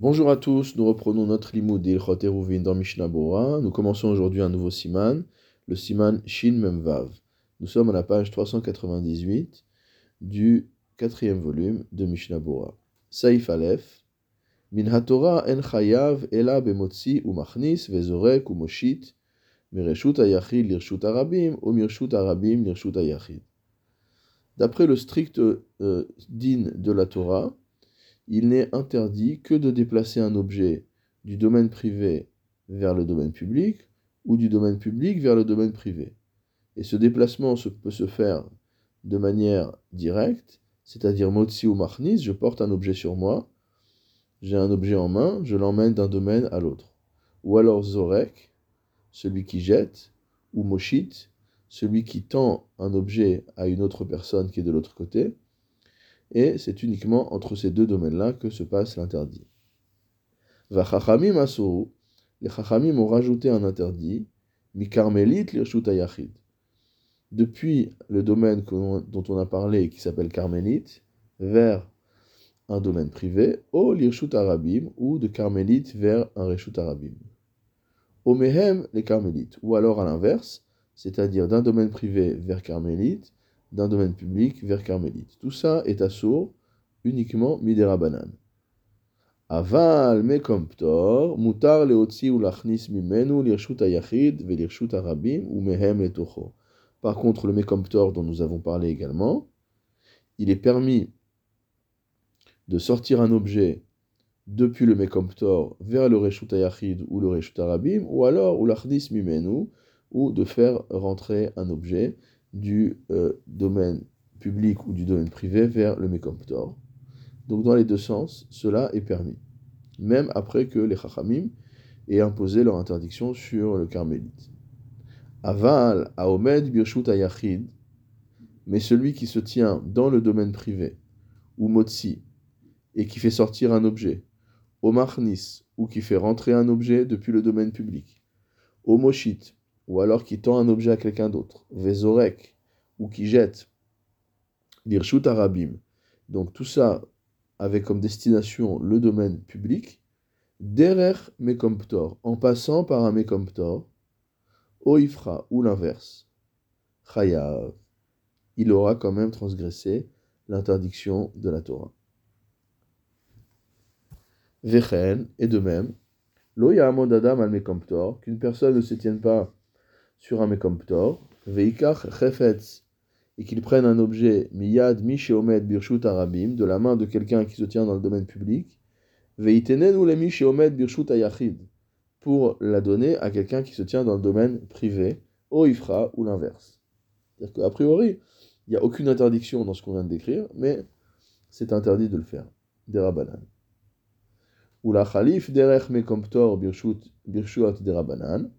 Bonjour à tous, nous reprenons notre limoud d'Ilchot Eruvin dans Mishnah. Nous commençons aujourd'hui un nouveau siman, le siman Shin Memvav. Nous sommes à la page 398 du quatrième volume de Mishnah Bora. Saif Aleph, Min HaTorah en chayav ela bemotzi u machnis vezorek u moshit mireshut ayachid lirshut arabim ou arabim lirshut ayachid. D'après le strict euh, din de la Torah, il n'est interdit que de déplacer un objet du domaine privé vers le domaine public ou du domaine public vers le domaine privé. Et ce déplacement peut se faire de manière directe, c'est-à-dire motsi ou machnis, je porte un objet sur moi, j'ai un objet en main, je l'emmène d'un domaine à l'autre. Ou alors zorek, celui qui jette, ou moshit, celui qui tend un objet à une autre personne qui est de l'autre côté, et c'est uniquement entre ces deux domaines-là que se passe l'interdit. Va chachamim les chachamim ont rajouté un interdit, mi karmelit yachid. Depuis le domaine dont on a parlé, qui s'appelle carmélite, vers un domaine privé, au lirshut arabim, ou de carmélite vers un reshut arabim. Au mehem, les carmélites, ou alors à l'inverse, c'est-à-dire d'un domaine privé vers carmélite, d'un domaine public vers carmélite. Tout ça est assourd uniquement midera banan. Aval mekomptor, mutar leotzi ou lachnis mimenu lirshut ayachid velirshut arabim ou mehem letocho. Par contre, le mekomptor dont nous avons parlé également, il est permis de sortir un objet depuis le mekomptor vers le reshut ayachid ou le reshut arabim, ou alors ou lachnis mimenu, ou de faire rentrer un objet du euh, domaine public ou du domaine privé vers le Mekomptor. Donc dans les deux sens, cela est permis. Même après que les Chachamim aient imposé leur interdiction sur le Carmélite. Aval, Aomed, Birshut Ayachid, mais celui qui se tient dans le domaine privé, ou Motsi, et qui fait sortir un objet, au Marnis, ou qui fait rentrer un objet depuis le domaine public, au Moshit, ou alors qui tend un objet à quelqu'un d'autre, Vezorek, ou qui jette, l'Irshut Arabim. Donc tout ça avec comme destination le domaine public, Derer Mekomptor, en passant par un Mekomptor, Oifra, ou l'inverse, Chayav, il aura quand même transgressé l'interdiction de la Torah. Vechen, et de même, Lo Adam al Mekomptor, qu'une personne ne se tienne pas sur un mekomptor, veikach chefetz, et qu'il prenne un objet miyad misheomed birshut arabim, de la main de quelqu'un qui se tient dans le domaine public, veitenen ou le misheomed birshut ayachid, pour la donner à quelqu'un qui se tient dans le domaine privé, au ifra ou l'inverse. C'est-à-dire qu'a priori, il n'y a aucune interdiction dans ce qu'on vient de décrire, mais c'est interdit de le faire. Derabanan. Ou la khalif derech mekomptor birshut derabanan.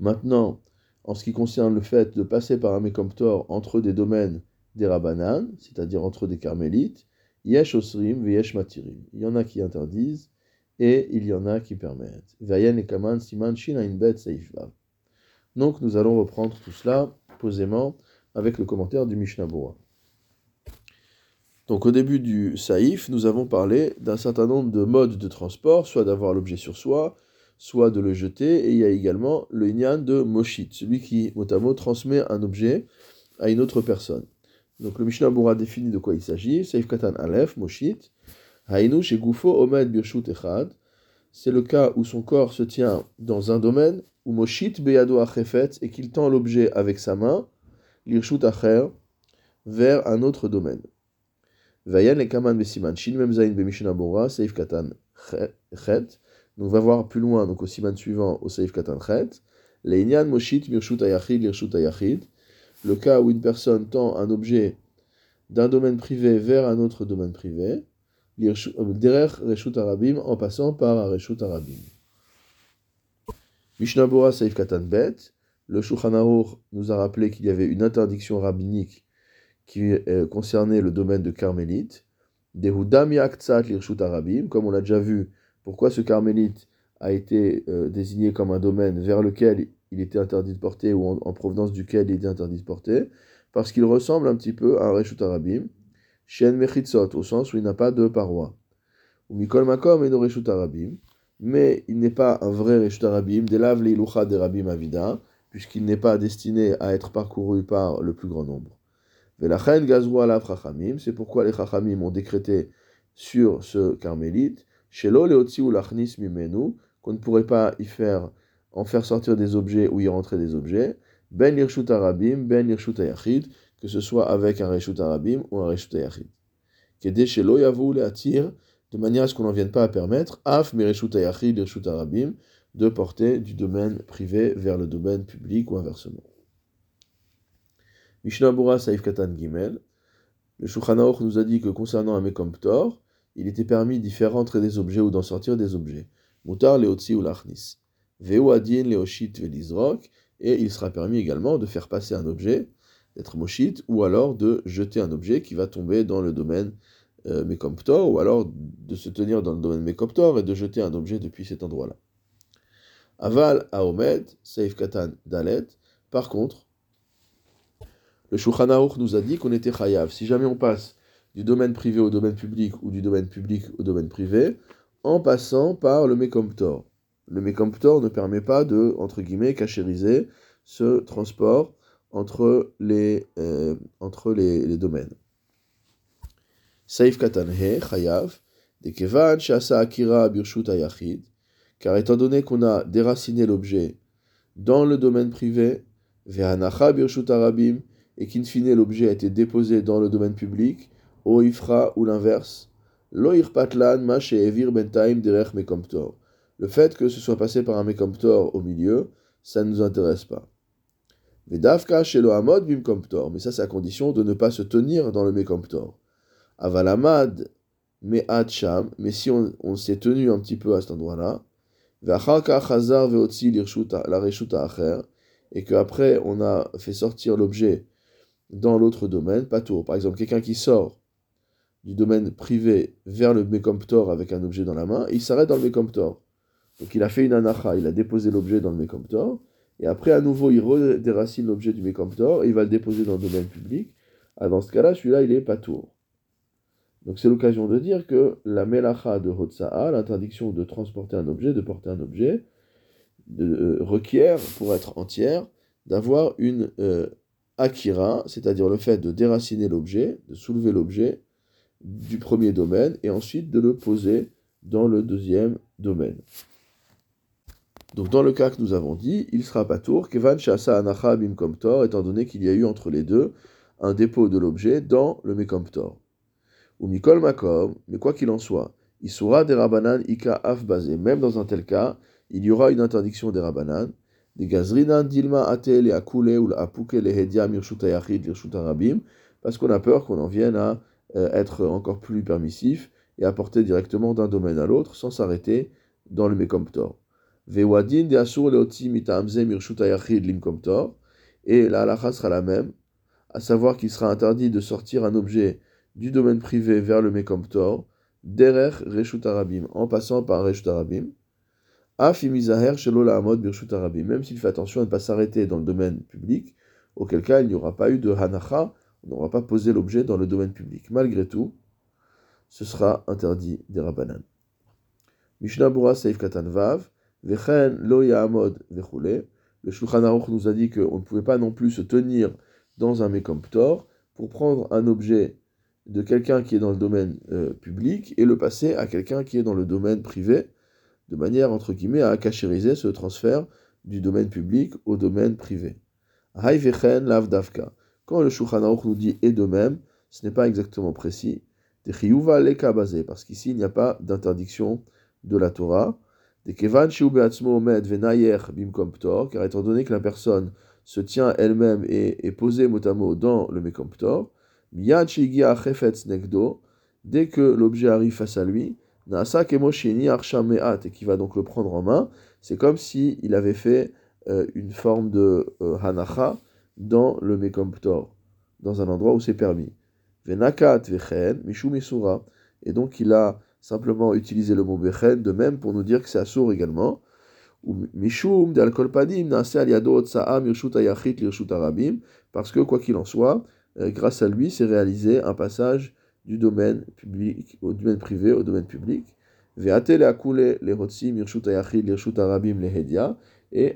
Maintenant, en ce qui concerne le fait de passer par un Mekomptor entre des domaines des Rabbanan, c'est-à-dire entre des Carmélites, Yesh Osrim, Yesh Matirim. Il y en a qui interdisent et il y en a qui permettent. Donc nous allons reprendre tout cela posément avec le commentaire du Mishnah Bora. Donc au début du Saïf, nous avons parlé d'un certain nombre de modes de transport, soit d'avoir l'objet sur soi, soit de le jeter, et il y a également le inyan de Moshit, celui qui, mot transmet un objet à une autre personne. Donc le Mishnah Bura définit de quoi il s'agit, Seif Katan Aleph, Moshit, Hainu Gufo Omed Birshut Echad, c'est le cas où son corps se tient dans un domaine, où Moshit Beyado Achefet, et qu'il tend l'objet avec sa main, Lirshut Acher, vers un autre domaine. Vayan le Kaman Besiman, Shin Memzain Mishnah Bura, Seif Katan Chet, donc on va voir plus loin, donc au siman suivant, au Saif Katanchet, Leinian Moshit Mirshut Ayachid Lirshut Ayachid, le cas où une personne tend un objet d'un domaine privé vers un autre domaine privé, euh, Derer Reshut Arabim, en passant par Reshut Arabim. Mishnah Saif Katan Bet, le Shulchan nous a rappelé qu'il y avait une interdiction rabbinique qui euh, concernait le domaine de Carmélite, Dehudam Yaktsat Lirshut Arabim, comme on l'a déjà vu pourquoi ce carmélite a été euh, désigné comme un domaine vers lequel il était interdit de porter ou en, provenance duquel il était interdit de porter? Parce qu'il ressemble un petit peu à un Reshut Arabim, Shen Mechitzot, au sens où il n'a pas de paroi. ou Mikol Makom et Reshut Arabim, mais il n'est pas un vrai Reshut Arabim, des lav l'Ilucha de Rabim Avida, puisqu'il n'est pas destiné à être parcouru par le plus grand nombre. Velachen Alav Chachamim, c'est pourquoi les Chachamim ont décrété sur ce carmélite, Shelo Leotzi ou Lachnis Mimenu, qu'on ne pourrait pas y faire, en faire sortir des objets ou y rentrer des objets, Ben Irshut Arabim, Ben Irshut Ayachid, que ce soit avec un Reshut Arabim ou un Reshut Ayachid. Kede Shelo Yavu Leatir, de manière à ce qu'on n'en vienne pas à permettre, Af Mereshut Ayachid, Irshut Arabim, de porter du domaine privé vers le domaine public ou inversement. Mishnah Bura Saif Katan Gimel, le Shulchan nous a dit que concernant un Mekomptor, il était permis d'y faire rentrer des objets ou d'en sortir des objets. Mutar leotzi ou lachnis. Veu adin leoshit velizrok. Et il sera permis également de faire passer un objet, d'être moshit, ou alors de jeter un objet qui va tomber dans le domaine euh, Mekomptor, ou alors de se tenir dans le domaine Mekomptor et de jeter un objet depuis cet endroit-là. Aval Aomed, Seif Katan Dalet. Par contre, le Shulchan nous a dit qu'on était chayav. Si jamais on passe du domaine privé au domaine public ou du domaine public au domaine privé, en passant par le Mekomptor. Le Mekomptor ne permet pas de, entre guillemets, cachériser ce transport entre les, euh, entre les, domaines. Saif Katanhe, Chayav, de Kevan, Shasa Akira, Birshut Ayachid, car étant donné qu'on a déraciné l'objet dans le domaine privé, Birshut Arabim, et qu'in fine l'objet a été déposé dans le domaine public, o ifra ou l'inverse, lo irpatlan ma evir bentaim derech. Le fait que ce soit passé par un mekomptor au milieu, ça ne nous intéresse pas. Vedavka shelo amod bimkomptor, mais ça c'est à condition de ne pas se tenir dans le mekomptor. Avalamad mais si on, s'est tenu un petit peu à cet endroit-là, chazar ve'otzi la reshuta acher, et qu'après on a fait sortir l'objet dans l'autre domaine, pas tout. Par exemple, quelqu'un qui sort du domaine privé vers le Mekomptor avec un objet dans la main, il s'arrête dans le Mekomptor. Donc il a fait une anacha, il a déposé l'objet dans le Mekomptor, et après à nouveau il redéracine l'objet du Mekomptor, et il va le déposer dans le domaine public. Ah, dans ce cas-là, celui-là, il est pas tour. Donc c'est l'occasion de dire que la melacha de Hotsa'a, l'interdiction de transporter un objet, de porter un objet, euh, requiert, pour être entière, d'avoir une euh, akira, c'est-à-dire le fait de déraciner l'objet, de soulever l'objet du premier domaine et ensuite de le poser dans le deuxième domaine. Donc dans le cas que nous avons dit, il sera pas tour, Kevan Shasa Anacha Bimkomtor, étant donné qu'il y a eu entre les deux un dépôt de l'objet dans le Mekomtor. Ou Mikol Makom, mais quoi qu'il en soit, Isura des Rabanan Ika Af même dans un tel cas, il y aura une interdiction des Rabanan, des gazrinan dilma atel et akule ou apuke le hedia mirshuta yachid rabim, parce qu'on a peur qu'on en vienne à être encore plus permissif et à porter directement d'un domaine à l'autre sans s'arrêter dans le mekomptor. Vewadin de asur limkomptor, et la halacha sera la même, à savoir qu'il sera interdit de sortir un objet du domaine privé vers le mekomptor, derer reshut en passant par reshut rabim, même s'il fait attention à ne pas s'arrêter dans le domaine public, auquel cas il n'y aura pas eu de hanacha, on n'aura pas posé l'objet dans le domaine public. Malgré tout, ce sera interdit des rabbanan. Mishnah Bura Seif Katan Vav, Vechen Lo Ya'amod Vechule. Le Shulchan Aruch nous a dit qu'on ne pouvait pas non plus se tenir dans un Mekomptor pour prendre un objet de quelqu'un qui est dans le domaine euh, public et le passer à quelqu'un qui est dans le domaine privé de manière, entre guillemets, à cachériser ce transfert du domaine public au domaine privé. lav davka. Quand le Shulchan nous dit et de même, ce n'est pas exactement précis. Parce qu'ici, il n'y a pas d'interdiction de la Torah. Car étant donné que la personne se tient elle-même et est posée mot à mot dans le Mekomptor, dès que l'objet arrive face à lui, et qui va donc le prendre en main, c'est comme si il avait fait euh, une forme de euh, hanacha dans le mekomptor, dans un endroit où c'est permis. Venakat vechen, Et donc il a simplement utilisé le mot vechen, de même pour nous dire que c'est assour également. Parce que quoi qu'il en soit, euh, grâce à lui, c'est réalisé un passage du domaine public au domaine privé au domaine public. Et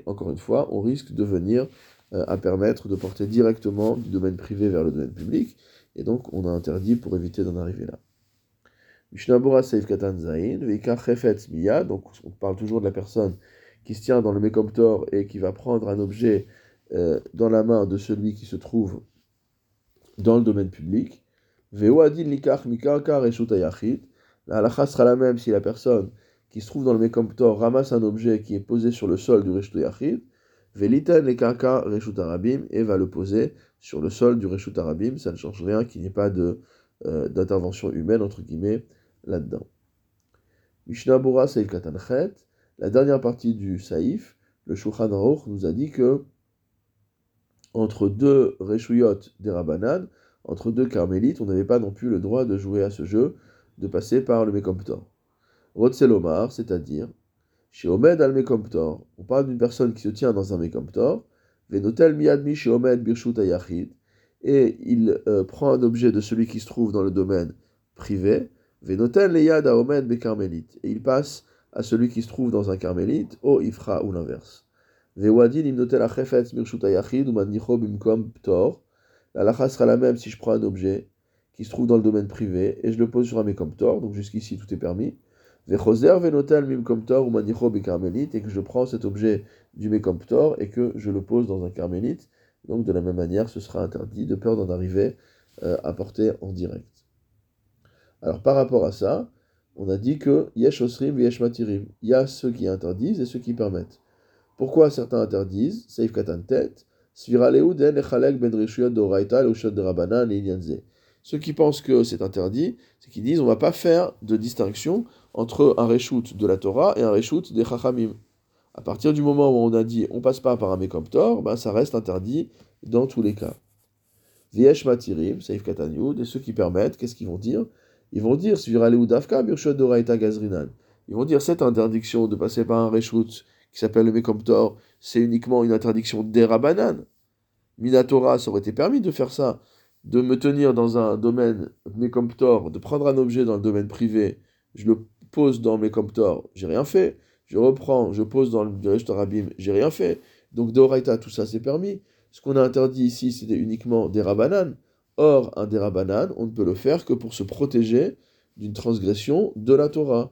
encore une fois, on risque de venir à permettre de porter directement du domaine privé vers le domaine public. Et donc, on a interdit pour éviter d'en arriver là. Mishnabura Seif Katan Zain, Miya. Donc, on parle toujours de la personne qui se tient dans le Mekomptor et qui va prendre un objet euh, dans la main de celui qui se trouve dans le domaine public. Veoadin Likach Mikarka Reshut la halakha sera la même si la personne qui se trouve dans le Mekomptor ramasse un objet qui est posé sur le sol du Reshut Le Karka Reshut Arabim, et va le poser sur le sol du Reshut Arabim. Ça ne change rien qu'il n'y ait pas euh, d'intervention humaine, entre guillemets, là-dedans. Mishnah Bora Saïf Katanchet, la dernière partie du Saïf, le Shulchan Aruch nous a dit que entre deux Reshuyot des Rabbanan, entre deux carmélites, on n'avait pas non plus le droit de jouer à ce jeu de passer par le Mekomptor. Rotselomar, c'est-à-dire, chez Omed al Mekomptor, on parle d'une personne qui se tient dans un Mekomptor, Venotel miadmi chez Omed birshut et il euh, prend un objet de celui qui se trouve dans le domaine privé, Venotel leyad a Omed et il passe à celui qui se trouve dans un carmélite, au Ifra ou l'inverse. Vewadin imnotel achefetz birshut ayachid ou manicho bimkom la lacha sera la même si je prends un objet qui se trouve dans le domaine privé, et je le pose sur un mécomptor, donc jusqu'ici tout est permis. Et que je prends cet objet du mécomptor et que je le pose dans un carmélite. Donc de la même manière, ce sera interdit, de peur d'en arriver euh, à porter en direct. Alors par rapport à ça, on a dit que yesh osrim yesh matirim. Il y a ceux qui interdisent et ceux qui permettent. Pourquoi certains interdisent? Seif katan tet, ben rishuyot d'oraita de rabanan et ceux qui pensent que c'est interdit, c'est qu'ils disent on ne va pas faire de distinction entre un reshoot de la Torah et un reshoot des Chachamim. À partir du moment où on a dit on passe pas par un Mekomptor, ben ça reste interdit dans tous les cas. Viesh Matirim, Saif Katanyud, et ceux qui permettent, qu'est-ce qu'ils vont dire? Ils vont dire Gazrinan. Ils vont dire cette interdiction de passer par un reshoot qui s'appelle le Mekomptor, c'est uniquement une interdiction d'Erabanan. Minatora, ça aurait été permis de faire ça de me tenir dans un domaine Mekomptor, de prendre un objet dans le domaine privé, je le pose dans Mekomptor, j'ai rien fait. Je reprends, je pose dans le Rabim, j'ai rien fait. Donc d'Oraita, tout ça c'est permis. Ce qu'on a interdit ici, c'était uniquement des Rabanan. Or, un des Rabanan, on ne peut le faire que pour se protéger d'une transgression de la Torah.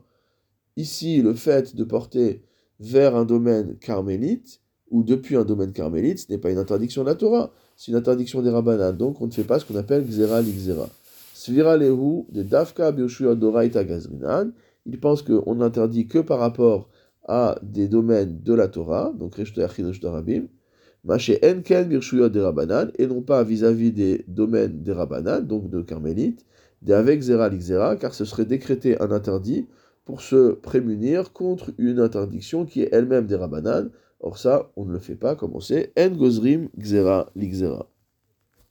Ici, le fait de porter vers un domaine carmélite, ou depuis un domaine carmélite, ce n'est pas une interdiction de la Torah, c'est une interdiction des Rabbanan. Donc on ne fait pas ce qu'on appelle Xera l'Ixera. Svira lehu de Dafka Doraita Gazrinan. Il pense qu'on n'interdit que par rapport à des domaines de la Torah, donc Yachid Rabim, Maché Enken Birshuyot des Rabbanan, et non pas vis-à-vis des domaines des Rabbanan, donc de Carmélites, des avec Xera l'Ixera, car ce serait décréter un interdit pour se prémunir contre une interdiction qui est elle-même des Rabbanan, Or ça, on ne le fait pas comme on sait. En gozrim xera l'ixera.